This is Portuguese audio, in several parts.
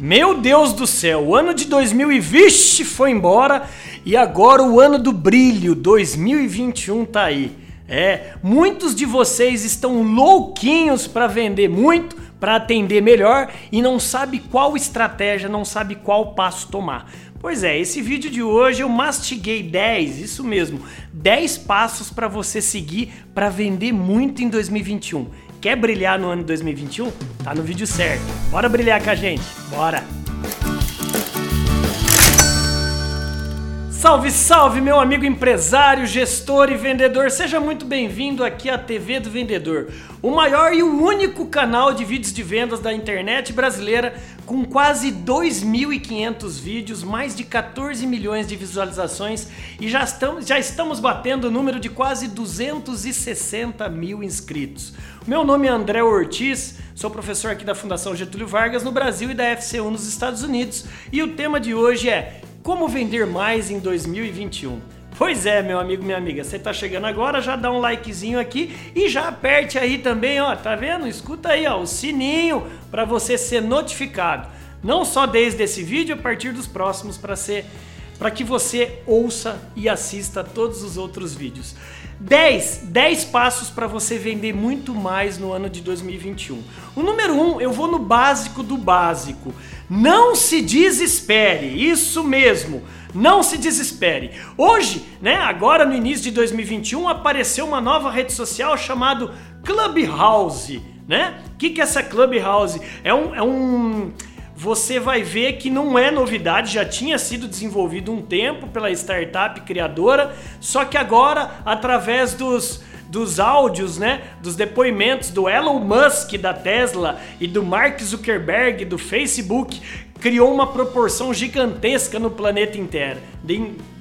Meu Deus do céu, o ano de 2020 foi embora e agora o ano do brilho 2021 tá aí. É, muitos de vocês estão louquinhos para vender muito, para atender melhor e não sabe qual estratégia, não sabe qual passo tomar. Pois é, esse vídeo de hoje eu mastiguei 10, isso mesmo, 10 passos para você seguir para vender muito em 2021. Quer brilhar no ano 2021? Tá no vídeo certo. Bora brilhar com a gente. Bora. Salve, salve, meu amigo empresário, gestor e vendedor. Seja muito bem-vindo aqui à TV do Vendedor, o maior e o único canal de vídeos de vendas da internet brasileira, com quase 2.500 vídeos, mais de 14 milhões de visualizações e já estamos, já estamos batendo o número de quase 260 mil inscritos. Meu nome é André Ortiz, sou professor aqui da Fundação Getúlio Vargas no Brasil e da FCU nos Estados Unidos e o tema de hoje é como vender mais em 2021? Pois é, meu amigo, minha amiga, você tá chegando agora, já dá um likezinho aqui e já aperte aí também, ó, tá vendo? Escuta aí, ó, o sininho para você ser notificado. Não só desde esse vídeo, a partir dos próximos para ser para que você ouça e assista todos os outros vídeos. 10, 10 passos para você vender muito mais no ano de 2021. O número 1, um, eu vou no básico do básico. Não se desespere, isso mesmo. Não se desespere. Hoje, né, agora no início de 2021, apareceu uma nova rede social chamada Clubhouse, né? O que, que é essa Clubhouse? É um, é um você vai ver que não é novidade, já tinha sido desenvolvido um tempo pela startup criadora, só que agora, através dos, dos áudios, né, dos depoimentos do Elon Musk da Tesla e do Mark Zuckerberg do Facebook, criou uma proporção gigantesca no planeta inteiro.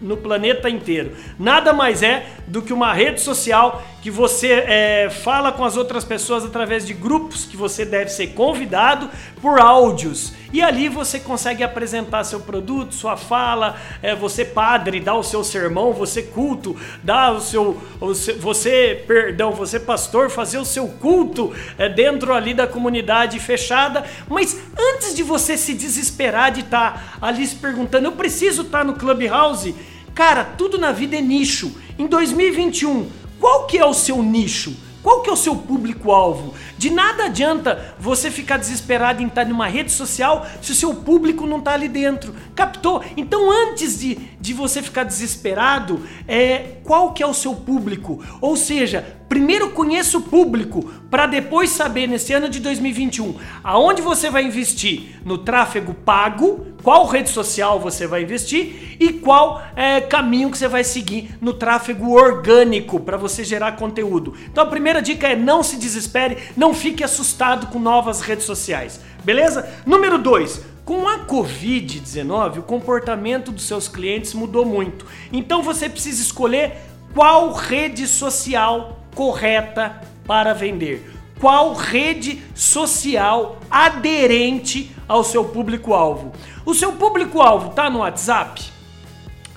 No planeta inteiro. Nada mais é do que uma rede social que você é, fala com as outras pessoas através de grupos que você deve ser convidado por áudios. E ali você consegue apresentar seu produto, sua fala, é, você padre dá o seu sermão, você culto dá o seu, o seu você perdão, você pastor fazer o seu culto é, dentro ali da comunidade fechada. Mas antes de você se desesperar de estar tá ali se perguntando, eu preciso estar tá no Clubhouse, cara, tudo na vida é nicho. Em 2021, qual que é o seu nicho? Qual que é o seu público-alvo? De nada adianta você ficar desesperado em estar numa rede social se o seu público não está ali dentro. Captou? Então antes de, de você ficar desesperado, é, qual que é o seu público? Ou seja, primeiro conheça o público para depois saber nesse ano de 2021 aonde você vai investir no tráfego pago, qual rede social você vai investir e qual é, caminho que você vai seguir no tráfego orgânico para você gerar conteúdo. Então a primeira dica é não se desespere, não fique assustado com novas redes sociais, beleza? Número 2. Com a Covid-19, o comportamento dos seus clientes mudou muito. Então você precisa escolher qual rede social correta para vender. Qual rede social aderente ao seu público-alvo? O seu público-alvo está no WhatsApp?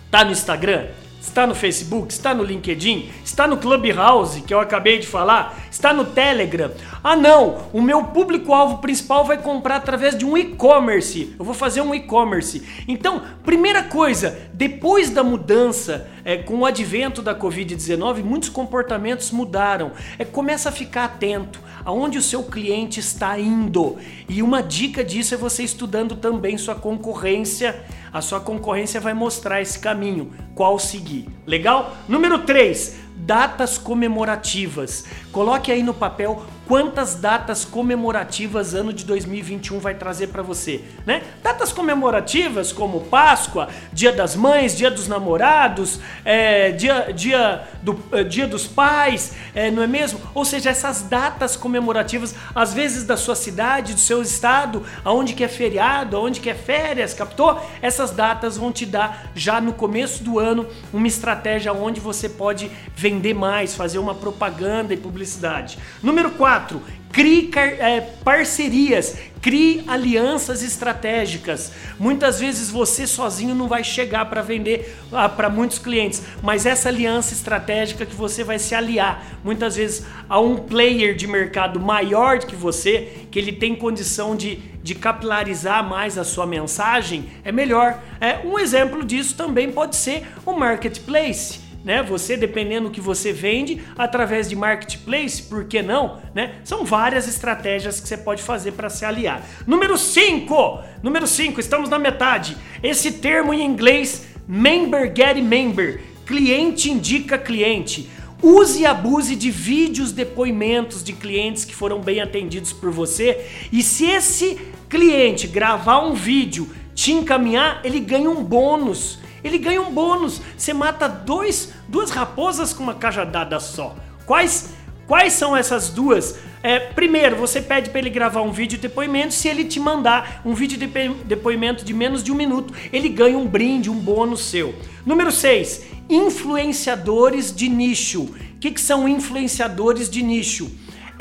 Está no Instagram? Está no Facebook? Está no LinkedIn? Está no Clubhouse, que eu acabei de falar? Está no Telegram? Ah, não! O meu público-alvo principal vai comprar através de um e-commerce. Eu vou fazer um e-commerce. Então, primeira coisa, depois da mudança, é, com o advento da Covid-19, muitos comportamentos mudaram. É, começa a ficar atento aonde o seu cliente está indo. E uma dica disso é você estudando também sua concorrência. A sua concorrência vai mostrar esse caminho, qual seguir. Legal? Número 3, datas comemorativas. Coloque aí no papel quantas datas comemorativas ano de 2021 vai trazer para você, né? Datas comemorativas como Páscoa, Dia das Mães, Dia dos Namorados, é, dia, dia, do, é, dia dos Pais, é, não é mesmo? Ou seja, essas datas comemorativas, às vezes da sua cidade, do seu estado, aonde que é feriado, aonde que é férias, captou? Essas datas vão te dar já no começo do ano uma estratégia onde você pode vender mais, fazer uma propaganda e publicidade. Número 4 4. Crie é, parcerias, crie alianças estratégicas. Muitas vezes você sozinho não vai chegar para vender ah, para muitos clientes, mas essa aliança estratégica que você vai se aliar muitas vezes a um player de mercado maior que você, que ele tem condição de, de capilarizar mais a sua mensagem, é melhor. É, um exemplo disso também pode ser o marketplace né? Você dependendo do que você vende através de marketplace, por que não, né? São várias estratégias que você pode fazer para se aliar. Número 5. Número 5, estamos na metade. Esse termo em inglês member get member, cliente indica cliente. Use e abuse de vídeos, depoimentos de clientes que foram bem atendidos por você. E se esse cliente gravar um vídeo, te encaminhar, ele ganha um bônus ele ganha um bônus. Você mata dois, duas raposas com uma cajadada só. Quais, quais são essas duas? É, primeiro, você pede para ele gravar um vídeo de depoimento. Se ele te mandar um vídeo de depoimento de menos de um minuto, ele ganha um brinde, um bônus seu. Número 6, influenciadores de nicho. O que, que são influenciadores de nicho?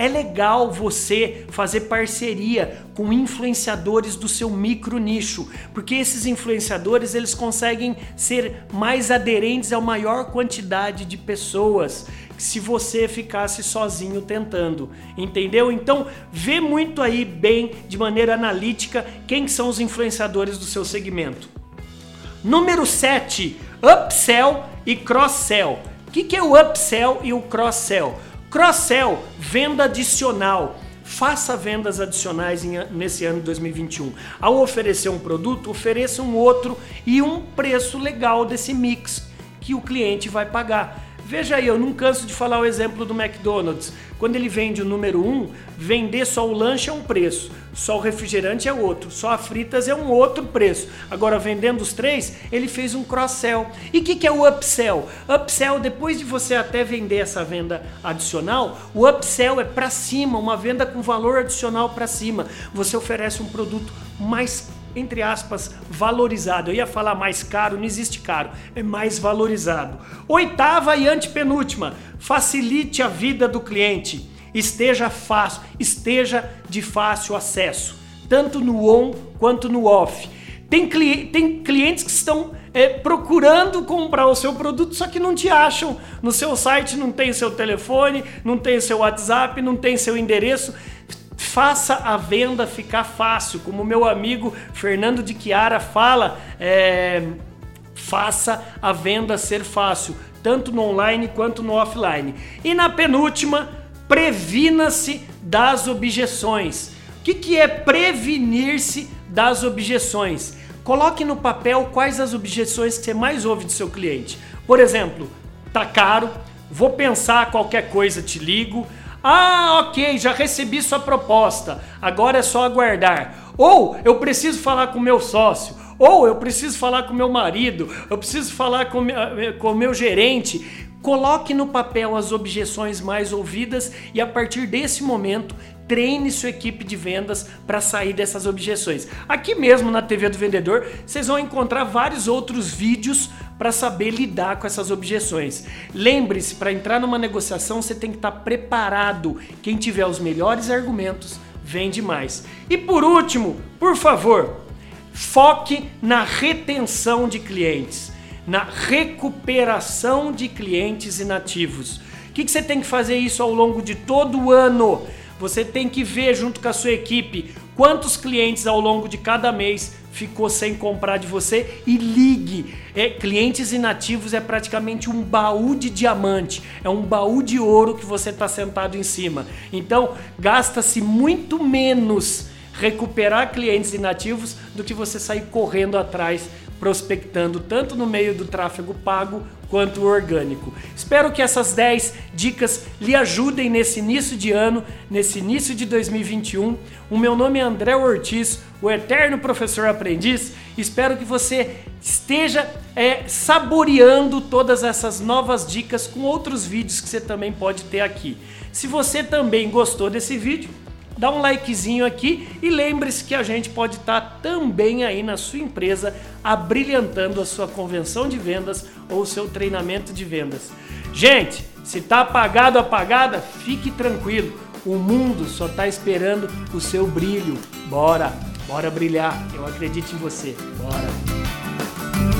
É legal você fazer parceria com influenciadores do seu micro nicho, porque esses influenciadores eles conseguem ser mais aderentes a maior quantidade de pessoas se você ficasse sozinho tentando, entendeu? Então, vê muito aí bem de maneira analítica quem são os influenciadores do seu segmento. Número 7, upsell e cross-sell. O que, que é o upsell e o cross-sell? Cross-sell, venda adicional. Faça vendas adicionais nesse ano de 2021. Ao oferecer um produto, ofereça um outro e um preço legal desse mix que o cliente vai pagar. Veja aí, eu não canso de falar o exemplo do McDonald's. Quando ele vende o número 1, um, vender só o lanche é um preço, só o refrigerante é outro, só a fritas é um outro preço. Agora, vendendo os três, ele fez um cross-sell. E o que, que é o upsell? Upsell, depois de você até vender essa venda adicional, o upsell é para cima, uma venda com valor adicional para cima. Você oferece um produto mais entre aspas, valorizado. Eu ia falar mais caro, não existe caro, é mais valorizado. Oitava e antepenúltima, facilite a vida do cliente. Esteja fácil, esteja de fácil acesso, tanto no on quanto no off. Tem, cli tem clientes que estão é, procurando comprar o seu produto, só que não te acham. No seu site não tem seu telefone, não tem seu WhatsApp, não tem seu endereço. Faça a venda ficar fácil, como meu amigo Fernando de Chiara fala, é, faça a venda ser fácil, tanto no online quanto no offline. E na penúltima, previna-se das objeções. O que, que é prevenir-se das objeções? Coloque no papel quais as objeções que você mais ouve do seu cliente. Por exemplo, tá caro, vou pensar qualquer coisa, te ligo. Ah, ok, já recebi sua proposta, agora é só aguardar. Ou eu preciso falar com meu sócio, ou eu preciso falar com meu marido, eu preciso falar com o meu gerente. Coloque no papel as objeções mais ouvidas e a partir desse momento treine sua equipe de vendas para sair dessas objeções. Aqui mesmo na TV do Vendedor, vocês vão encontrar vários outros vídeos para saber lidar com essas objeções. Lembre-se, para entrar numa negociação você tem que estar tá preparado. Quem tiver os melhores argumentos vende mais. E por último, por favor, foque na retenção de clientes, na recuperação de clientes inativos. O que, que você tem que fazer isso ao longo de todo o ano? Você tem que ver junto com a sua equipe quantos clientes ao longo de cada mês ficou sem comprar de você e ligue. É, clientes inativos é praticamente um baú de diamante, é um baú de ouro que você está sentado em cima. Então, gasta-se muito menos recuperar clientes inativos do que você sair correndo atrás prospectando tanto no meio do tráfego pago quanto orgânico. Espero que essas 10 dicas lhe ajudem nesse início de ano, nesse início de 2021. O meu nome é André Ortiz, o eterno professor aprendiz. Espero que você esteja é, saboreando todas essas novas dicas com outros vídeos que você também pode ter aqui. Se você também gostou desse vídeo, dá um likezinho aqui e lembre-se que a gente pode estar tá também aí na sua empresa abrilhantando a sua convenção de vendas ou o seu treinamento de vendas. Gente, se tá apagado apagada, fique tranquilo. O mundo só tá esperando o seu brilho. Bora, bora brilhar. Eu acredito em você. Bora.